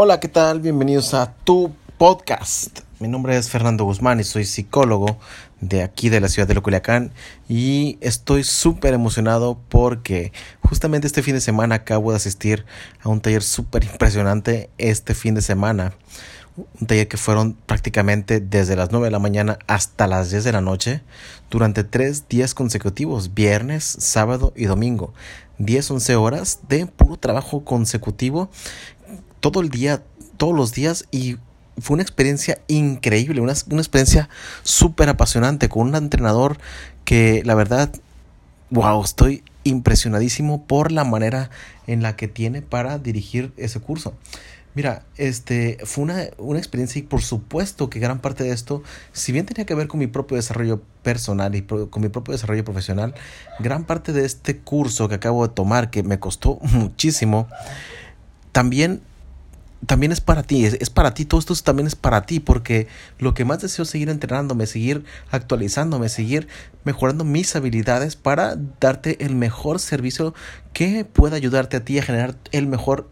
Hola, ¿qué tal? Bienvenidos a tu podcast. Mi nombre es Fernando Guzmán y soy psicólogo de aquí de la ciudad de Culiacán y estoy súper emocionado porque justamente este fin de semana acabo de asistir a un taller súper impresionante este fin de semana. Un taller que fueron prácticamente desde las 9 de la mañana hasta las 10 de la noche durante tres días consecutivos, viernes, sábado y domingo. 10, 11 horas de puro trabajo consecutivo todo el día, todos los días y fue una experiencia increíble, una, una experiencia súper apasionante con un entrenador que la verdad, wow, estoy impresionadísimo por la manera en la que tiene para dirigir ese curso. Mira, este fue una, una, experiencia y por supuesto que gran parte de esto, si bien tenía que ver con mi propio desarrollo personal y con mi propio desarrollo profesional, gran parte de este curso que acabo de tomar, que me costó muchísimo, también también es para ti, es, para ti, todo esto también es para ti, porque lo que más deseo es seguir entrenándome, seguir actualizándome, seguir mejorando mis habilidades para darte el mejor servicio que pueda ayudarte a ti a generar el mejor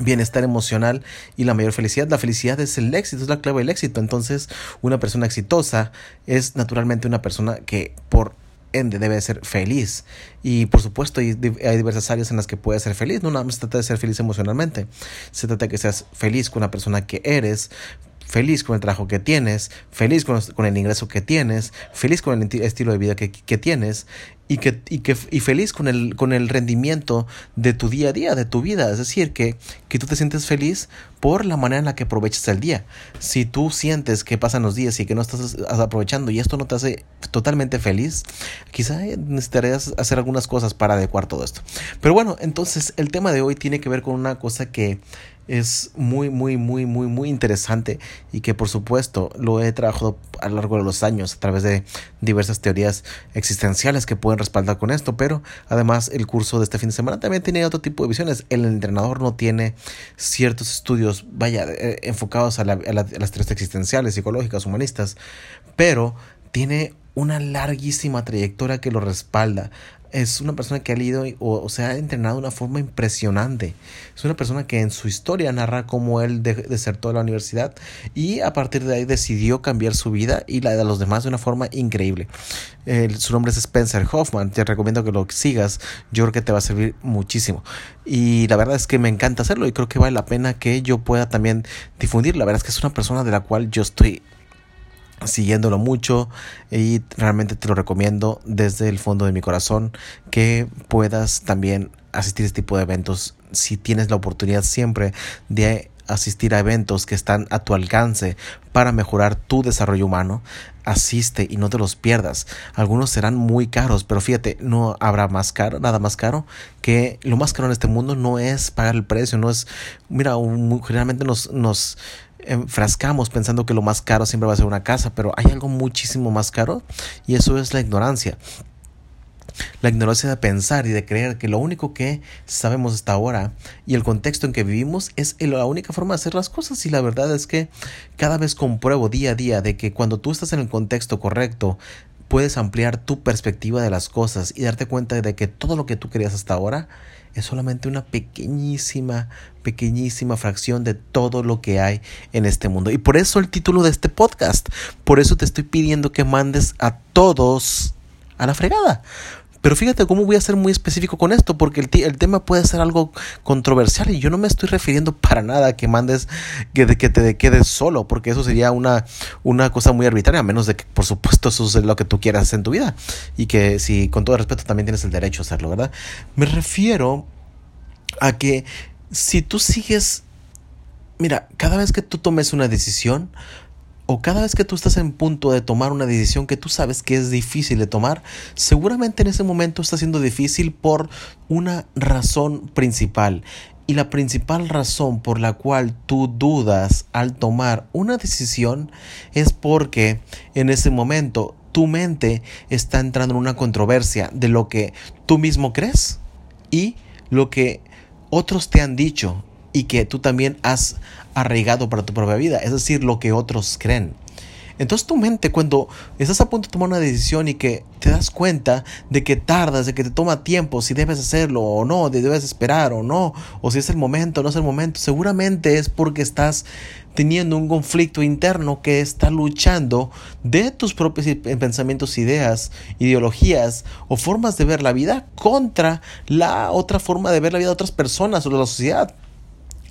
bienestar emocional y la mayor felicidad. La felicidad es el éxito, es la clave del éxito. Entonces, una persona exitosa es naturalmente una persona que por ende debe ser feliz. Y por supuesto hay, diversas áreas en las que puedes ser feliz. No nada más se trata de ser feliz emocionalmente. Se trata de que seas feliz con la persona que eres, feliz con el trabajo que tienes, feliz con, con el ingreso que tienes, feliz con el estilo de vida que, que tienes y, que, y, que, y feliz con el, con el rendimiento de tu día a día, de tu vida. Es decir, que, que tú te sientes feliz por la manera en la que aprovechas el día. Si tú sientes que pasan los días y que no estás aprovechando y esto no te hace totalmente feliz, quizá necesitarías hacer algunas cosas para adecuar todo esto. Pero bueno, entonces el tema de hoy tiene que ver con una cosa que es muy, muy, muy, muy, muy interesante y que por supuesto lo he trabajado a lo largo de los años a través de diversas teorías existenciales que pueden respaldar con esto, pero además el curso de este fin de semana también tiene otro tipo de visiones. El entrenador no tiene ciertos estudios, vaya, eh, enfocados a, a las teorías existenciales, psicológicas, humanistas, pero tiene una larguísima trayectoria que lo respalda es una persona que ha leído o, se ha entrenado de una forma impresionante. Es una persona que en su historia narra cómo él de, desertó de la universidad y a partir de ahí decidió cambiar su vida y la de los demás de una forma increíble. su nombre es Spencer Hoffman. Te recomiendo que lo sigas. Yo creo que te va a servir muchísimo. Y la verdad es que me encanta hacerlo y creo que vale la pena que yo pueda también difundir. La verdad es que es una persona de la cual yo estoy siguiéndolo mucho y realmente te lo recomiendo desde el fondo de mi corazón que puedas también asistir a este tipo de eventos si tienes la oportunidad siempre de asistir a eventos que están a tu alcance para mejorar tu desarrollo humano, asiste y no te los pierdas. Algunos serán muy caros, pero fíjate, no habrá más caro, nada más caro que lo más caro en este mundo no es pagar el precio, no es, mira, generalmente nos, nos enfrascamos pensando que lo más caro siempre va a ser una casa, pero hay algo muchísimo más caro y eso es la ignorancia. La ignorancia de pensar y de creer que lo único que sabemos hasta ahora y el contexto en que vivimos es la única forma de hacer las cosas. Y la verdad es que cada vez compruebo día a día de que cuando tú estás en el contexto correcto, puedes ampliar tu perspectiva de las cosas y darte cuenta de que todo lo que tú querías hasta ahora es solamente una pequeñísima, pequeñísima fracción de todo lo que hay en este mundo. Y por eso el título de este podcast. Por eso te estoy pidiendo que mandes a todos a la fregada. Pero fíjate cómo voy a ser muy específico con esto, porque el, el, tema puede ser algo controversial y yo no me estoy refiriendo para nada a que mandes que, que te quedes solo, porque eso sería una, una cosa muy arbitraria, a menos de que por supuesto eso es lo que tú quieras en tu vida y que si con todo respeto también tienes el derecho a hacerlo, ¿verdad? Me refiero a que si tú sigues, mira, cada vez que tú tomes una decisión, o cada vez que tú estás en punto de tomar una decisión que tú sabes que es difícil de tomar, seguramente en ese momento está siendo difícil por una razón principal. Y la principal razón por la cual tú dudas al tomar una decisión es porque en ese momento tu mente está entrando en una controversia de lo que tú mismo crees y lo que otros te han dicho y que tú también has arraigado para tu propia vida, es decir, lo que otros creen. Entonces tu mente cuando estás a punto de tomar una decisión y que te das cuenta de que tardas, de que te toma tiempo, si debes hacerlo o no, de debes esperar o no, o si es el momento o no es el momento, seguramente es porque estás teniendo un conflicto interno que está luchando de tus propios pensamientos, ideas, ideologías o formas de ver la vida contra la otra forma de ver la vida de otras personas o de la sociedad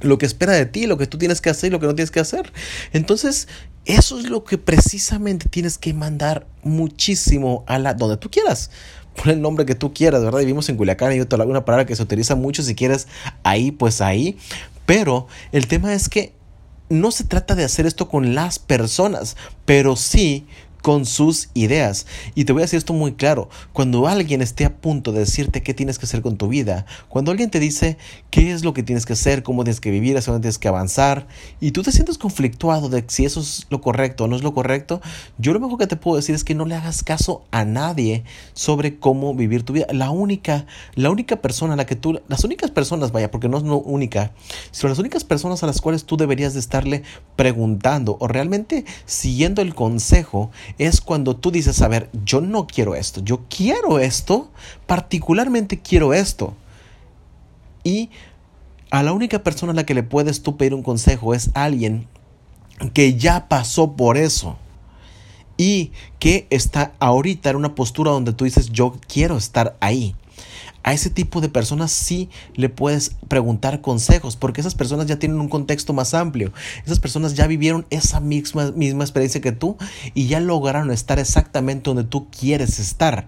lo que espera de ti, lo que tú tienes que hacer y lo que no tienes que hacer. Entonces, eso es lo que precisamente tienes que mandar muchísimo a la donde tú quieras. Pon el nombre que tú quieras, ¿verdad? Vivimos en Culiacán y yo te una palabra que se utiliza mucho. Si quieres ahí, pues ahí. Pero el tema es que no se trata de hacer esto con las personas, pero sí con sus ideas. Y te voy a decir esto muy claro, cuando alguien esté a punto de decirte qué tienes que hacer con tu vida, cuando alguien te dice qué es lo que tienes que hacer, cómo tienes que vivir, hacia dónde tienes que avanzar, y tú te sientes conflictuado de si eso es lo correcto o no es lo correcto, yo lo mejor que te puedo decir es que no le hagas caso a nadie sobre cómo vivir tu vida. La única, la única persona a la que tú, las únicas personas, vaya, porque no es no única, sino las únicas personas a las cuales tú deberías de estarle preguntando o realmente siguiendo el consejo es cuando tú dices, a ver, yo no quiero esto, yo quiero esto, particularmente quiero esto. Y a la única persona a la que le puedes tú pedir un consejo es alguien que ya pasó por eso y que está ahorita en una postura donde tú dices, yo quiero estar ahí a ese tipo de personas sí le puedes preguntar consejos, porque esas personas ya tienen un contexto más amplio. Esas personas ya vivieron esa misma, misma experiencia que tú y ya lograron estar exactamente donde tú quieres estar.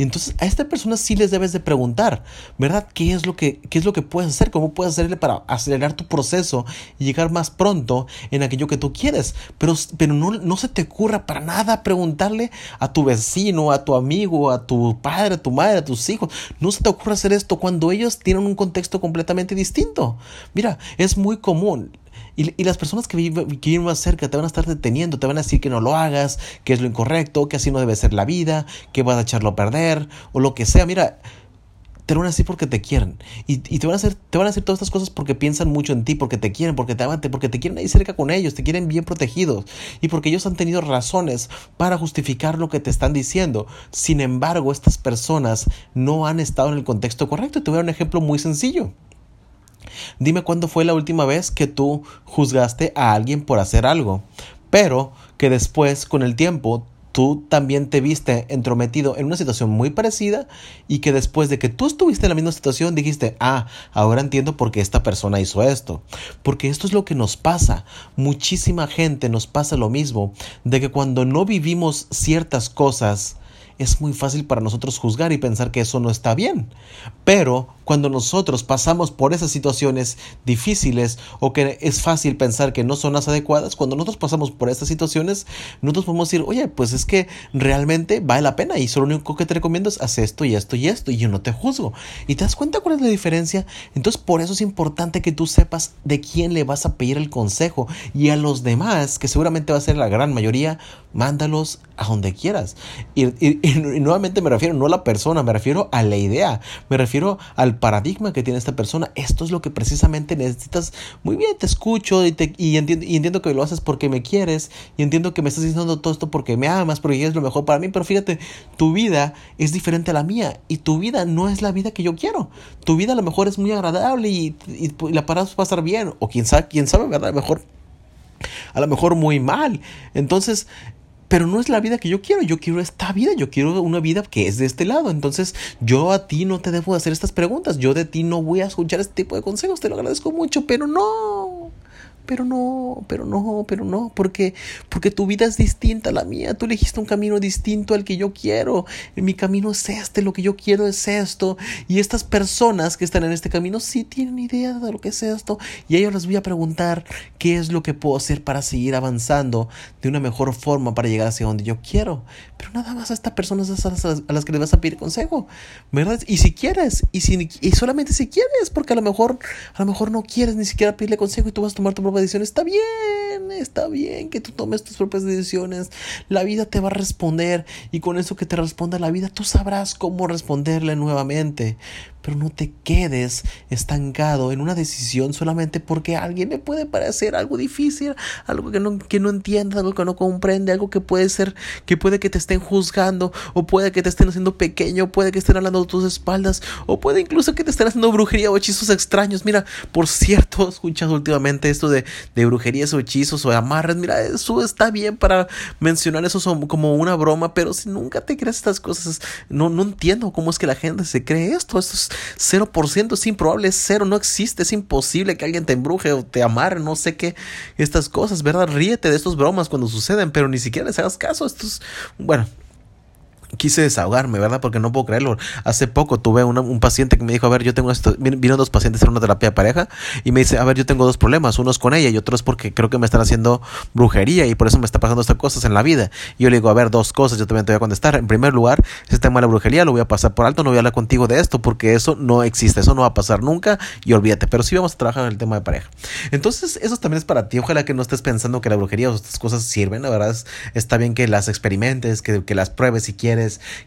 Y entonces a esta persona sí les debes de preguntar, ¿verdad? ¿Qué es lo que, qué es lo que puedes hacer? ¿Cómo puedes hacerle para acelerar tu proceso y llegar más pronto en aquello que tú quieres? Pero, pero no, no se te ocurra para nada preguntarle a tu vecino, a tu amigo, a tu padre, a tu madre, a tus hijos. No se te ocurra hacer esto cuando ellos tienen un contexto completamente distinto. Mira, es muy común. Y, las personas que viven, más cerca te van a estar deteniendo, te van a decir que no lo hagas, que es lo incorrecto, que así no debe ser la vida, que vas a echarlo a perder, o lo que sea. Mira, te lo van a decir porque te quieren. Y, te, van a hacer, te van a decir todas estas cosas porque piensan mucho en ti, porque te quieren, porque te aman, porque te quieren ahí cerca con ellos, te quieren bien protegidos. Y porque ellos han tenido razones para justificar lo que te están diciendo. Sin embargo, estas personas no han estado en el contexto correcto. Te voy a dar un ejemplo muy sencillo. Dime cuándo fue la última vez que tú juzgaste a alguien por hacer algo, pero que después, con el tiempo, tú también te viste entrometido en una situación muy parecida y que después de que tú estuviste en la misma situación dijiste, ah, ahora entiendo por qué esta persona hizo esto. Porque esto es lo que nos pasa. Muchísima gente nos pasa lo mismo, de que cuando no vivimos ciertas cosas, es muy fácil para nosotros juzgar y pensar que eso no está bien. Pero cuando nosotros pasamos por esas situaciones difíciles o que es fácil pensar que no son las adecuadas, cuando nosotros pasamos por estas situaciones, nosotros podemos decir, oye, pues es que realmente vale la pena y solo lo único que te recomiendo es hacer esto y esto y esto y yo no te juzgo. ¿Y te das cuenta cuál es la diferencia? Entonces por eso es importante que tú sepas de quién le vas a pedir el consejo y a los demás, que seguramente va a ser la gran mayoría, mándalos a donde quieras. Y, y nuevamente me refiero no a la persona, me refiero a la idea, me refiero al paradigma que tiene esta persona. Esto es lo que precisamente necesitas. Muy bien, te escucho y, te, y, entiendo, y entiendo que lo haces porque me quieres y entiendo que me estás diciendo todo esto porque me amas, porque es lo mejor para mí, pero fíjate, tu vida es diferente a la mía y tu vida no es la vida que yo quiero. Tu vida a lo mejor es muy agradable y, la para pasar bien o quién sabe, quién sabe, ¿verdad? A lo mejor a lo mejor muy mal. Entonces, pero no es la vida que yo quiero, yo quiero esta vida, yo quiero una vida que es de este lado, entonces yo a ti no te debo hacer estas preguntas, yo de ti no voy a escuchar este tipo de consejos, te lo agradezco mucho, pero no, pero no, pero no, pero no, porque, porque tu vida es distinta a la mía, tú elegiste un camino distinto al que yo quiero, mi camino es este, lo que yo quiero es esto, y estas personas que están en este camino sí tienen idea de lo que es esto, y a ellos les voy a preguntar qué es lo que puedo hacer para seguir avanzando de una mejor forma para llegar hacia donde yo quiero, pero nada más a estas personas a las que les vas a pedir consejo, ¿verdad? Y si quieres, y, si, y solamente si quieres, porque a lo mejor, a lo mejor no quieres ni siquiera pedirle consejo y tú vas a tomar tu propia está bien. está bien que tú tomes tus propias decisiones. La vida te va a responder y con eso que te responda la vida, tú sabrás cómo responderle nuevamente. Pero no te quedes estancado en una decisión solamente porque alguien le puede parecer algo difícil, algo que no, que no algo que no comprende, algo que puede ser, que puede que te estén juzgando, o puede que te estén haciendo pequeño, puede que estén hablando de tus espaldas, o puede incluso que te estén haciendo brujería o hechizos extraños. Mira, por cierto, escuchas últimamente esto de, de brujerías o hechizos o amarres. Mira, eso está bien para mencionar eso como una broma, pero si nunca te crees estas cosas, no, no entiendo cómo es que la gente se cree esto. Esto es 0%, es improbable, es cero, no existe, es imposible que alguien te embruje o te amarre, no sé qué, estas cosas, ¿verdad? Ríete de estos bromas cuando suceden, pero ni siquiera les hagas caso. Esto es, bueno, quise desahogarme, ¿verdad? Porque no puedo creerlo. Hace poco tuve un paciente que me dijo, a ver, yo tengo esto, vino dos pacientes en una terapia de pareja y me dice, a ver, yo tengo dos problemas, uno es con ella y otro es porque creo que me están haciendo brujería y por eso me está pasando estas cosas en la vida. Y yo le digo, a ver, dos cosas, yo también te voy a contestar. En primer lugar, ese tema de la brujería lo voy a pasar por alto, no voy a hablar contigo de esto porque eso no existe, eso no va a pasar nunca y olvídate, pero sí vamos a trabajar en el tema de pareja. Entonces, eso también es para ti, ojalá que no estés pensando que la brujería o estas cosas sirven, la verdad está bien que las experimentes, que las pruebes si quieres,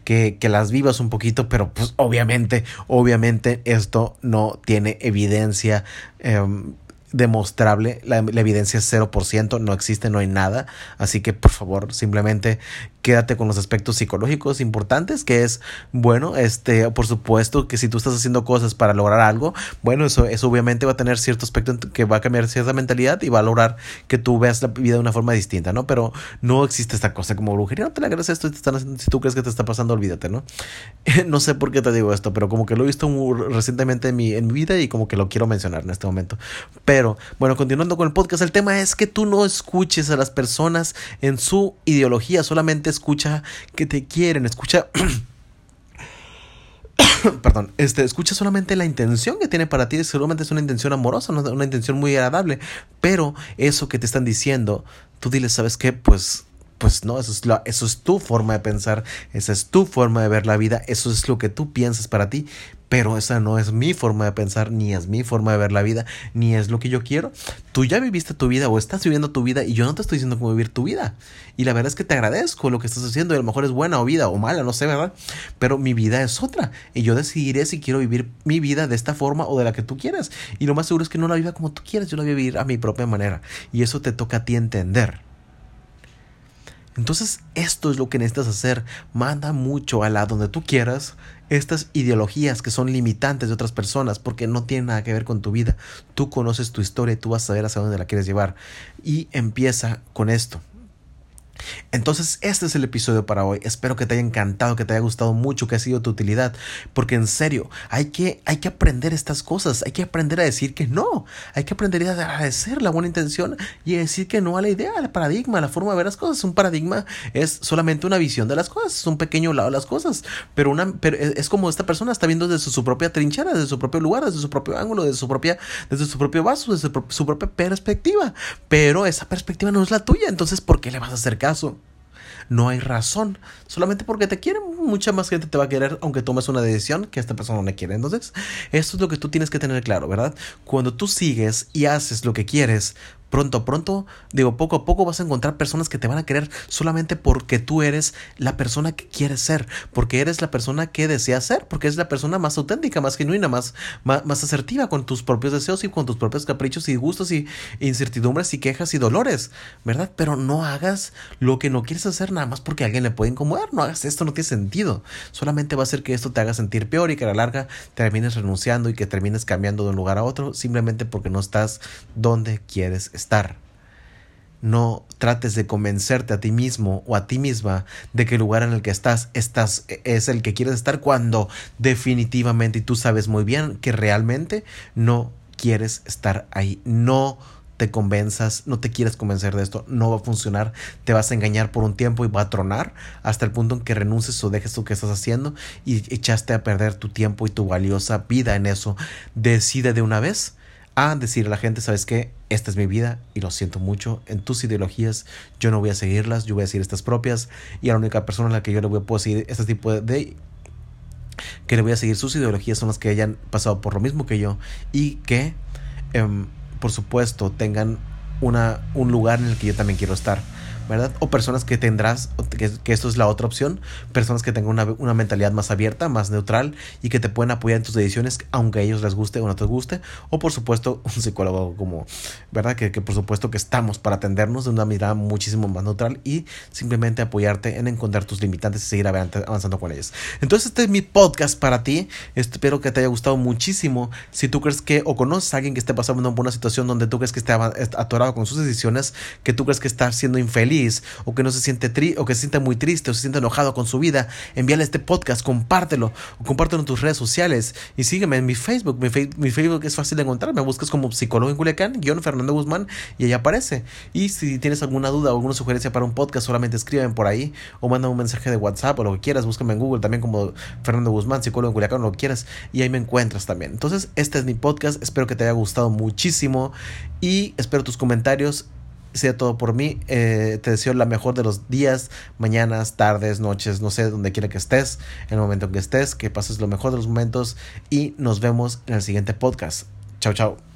que que, las vivas un poquito, pero pues obviamente, obviamente esto no tiene evidencia. Em, demostrable, la, evidencia es 0%, no existe, no hay nada, así que por favor simplemente quédate con los aspectos psicológicos importantes, que es, bueno, este, por supuesto que si tú estás haciendo cosas para lograr algo, bueno, eso, obviamente va a tener cierto aspecto que va a cambiar cierta mentalidad y va a lograr que tú veas la vida de una forma distinta, ¿no? Pero no existe esta cosa como brujería, no te la creas esto, te están si tú crees que te está pasando, olvídate, ¿no? no sé por qué te digo esto, pero como que lo he visto recientemente en mi, en mi vida y como que lo quiero mencionar en este momento. Pero, bueno, continuando con el podcast, el tema es que tú no escuches a las personas en su ideología, solamente escucha que te quieren, escucha... perdón, este, escucha solamente la intención que tiene para ti, seguramente es una intención amorosa, una intención muy agradable, pero eso que te están diciendo, tú diles, ¿sabes qué? Pues pues no, eso es, eso es tu forma de pensar, esa es tu forma de ver la vida, eso es lo que tú piensas para ti, pero esa no es mi forma de pensar, ni es mi forma de ver la vida, ni es lo que yo quiero. Tú ya viviste tu vida o estás viviendo tu vida y yo no te estoy diciendo cómo vivir tu vida. Y la verdad es que te agradezco lo que estás haciendo y a lo mejor es buena o vida o mala, no sé, ¿verdad? Pero mi vida es otra y yo decidiré si quiero vivir mi vida de esta forma o de la que tú quieras. Y lo más seguro es que no la viva como tú quieras, yo la voy a vivir a mi propia manera. Y eso te toca a ti entender. Entonces esto es lo que necesitas hacer. Manda mucho a la donde tú quieras estas ideologías que son limitantes de otras personas porque no tienen nada que ver con tu vida. Tú conoces tu historia y tú vas a saber hacia dónde la quieres llevar. Y empieza con esto. Entonces, este es el episodio para hoy. Espero que te haya encantado, que te haya gustado mucho, que ha sido tu utilidad. Porque en serio, hay que, hay que aprender estas cosas. Hay que aprender a decir que no. Hay que aprender a agradecer la buena intención y a decir que no a la idea, al paradigma, a la forma de ver las cosas. Un paradigma es solamente una visión de las cosas, es un pequeño lado de las cosas. Pero, una, pero es como esta persona está viendo desde su propia trinchera, desde su propio lugar, desde su propio ángulo, desde su, propia, desde su propio vaso, desde su propia perspectiva. Pero esa perspectiva no es la tuya. Entonces, ¿por qué le vas a acercar? caso, no hay razón. Solamente porque te quieren, mucha más gente te va a querer aunque tomes una decisión que esta persona no quiere. Entonces, esto es lo que tú tienes que tener claro, ¿verdad? Cuando tú sigues y haces lo que quieres, pronto, pronto, digo, poco a poco vas a encontrar personas que te van a querer solamente porque tú eres la persona que quieres ser, porque eres la persona que deseas ser, porque eres la persona más auténtica, más genuina, más, más, asertiva con tus propios deseos y con tus propios caprichos y gustos y incertidumbres y quejas y dolores, ¿verdad? Pero no hagas lo que no quieres hacer nada más porque a alguien le puede incomodar, no hagas esto, no tiene sentido, solamente va a hacer que esto te haga sentir peor y que a la larga termines renunciando y que termines cambiando de un lugar a otro simplemente porque no estás donde quieres estar estar. No trates de convencerte a ti mismo o a ti misma de que el lugar en el que estás, estás es el que quieres estar cuando definitivamente y tú sabes muy bien que realmente no quieres estar ahí. No te convenzas, no te quieres convencer de esto, no va a funcionar, te vas a engañar por un tiempo y va a tronar hasta el punto en que renuncies o dejes lo que estás haciendo y echaste a perder tu tiempo y tu valiosa vida en eso. Decide de una vez a decir a la gente, ¿sabes qué? Esta es mi vida y lo siento mucho. En tus ideologías yo no voy a seguirlas, yo voy a seguir estas propias y a la única persona a la que yo le voy a poder seguir este tipo de, que le voy a seguir sus ideologías son las que hayan pasado por lo mismo que yo y que, em, por supuesto, tengan una, un lugar en el que yo también quiero estar. ¿Verdad? O personas que tendrás, que, esto es la otra opción, personas que tengan una, una, mentalidad más abierta, más neutral y que te pueden apoyar en tus decisiones, aunque a ellos les guste o no te guste. O por supuesto, un psicólogo como, ¿verdad? Que, que por supuesto que estamos para atendernos de una mirada muchísimo más neutral y simplemente apoyarte en encontrar tus limitantes y seguir avanzando con ellas. Entonces, este es mi podcast para ti. Espero que te haya gustado muchísimo. Si tú crees que o conoces a alguien que esté pasando por una situación donde tú crees que esté atorado con sus decisiones, que tú crees que está siendo infeliz, o que no se siente tri o que se siente muy triste o se siente enojado con su vida, envíale este podcast, compártelo o compártelo en tus redes sociales y sígueme en mi Facebook. Mi, mi Facebook es fácil de encontrar, me buscas como psicólogo en Culiacán, guion Fernando Guzmán y ahí aparece. Y si tienes alguna duda o alguna sugerencia para un podcast, solamente escriben por ahí o manda un mensaje de WhatsApp o lo que quieras, búscame en Google también como Fernando Guzmán, psicólogo en Culiacán, lo que quieras y ahí me encuentras también. Entonces, este es mi podcast, espero que te haya gustado muchísimo y espero tus comentarios sea todo por mí. Eh, te deseo la mejor de los días, mañanas, tardes, noches, no sé, donde quiera que estés, en el momento en que estés, que pases lo mejor de los momentos y nos vemos en el siguiente podcast. Chao, chao.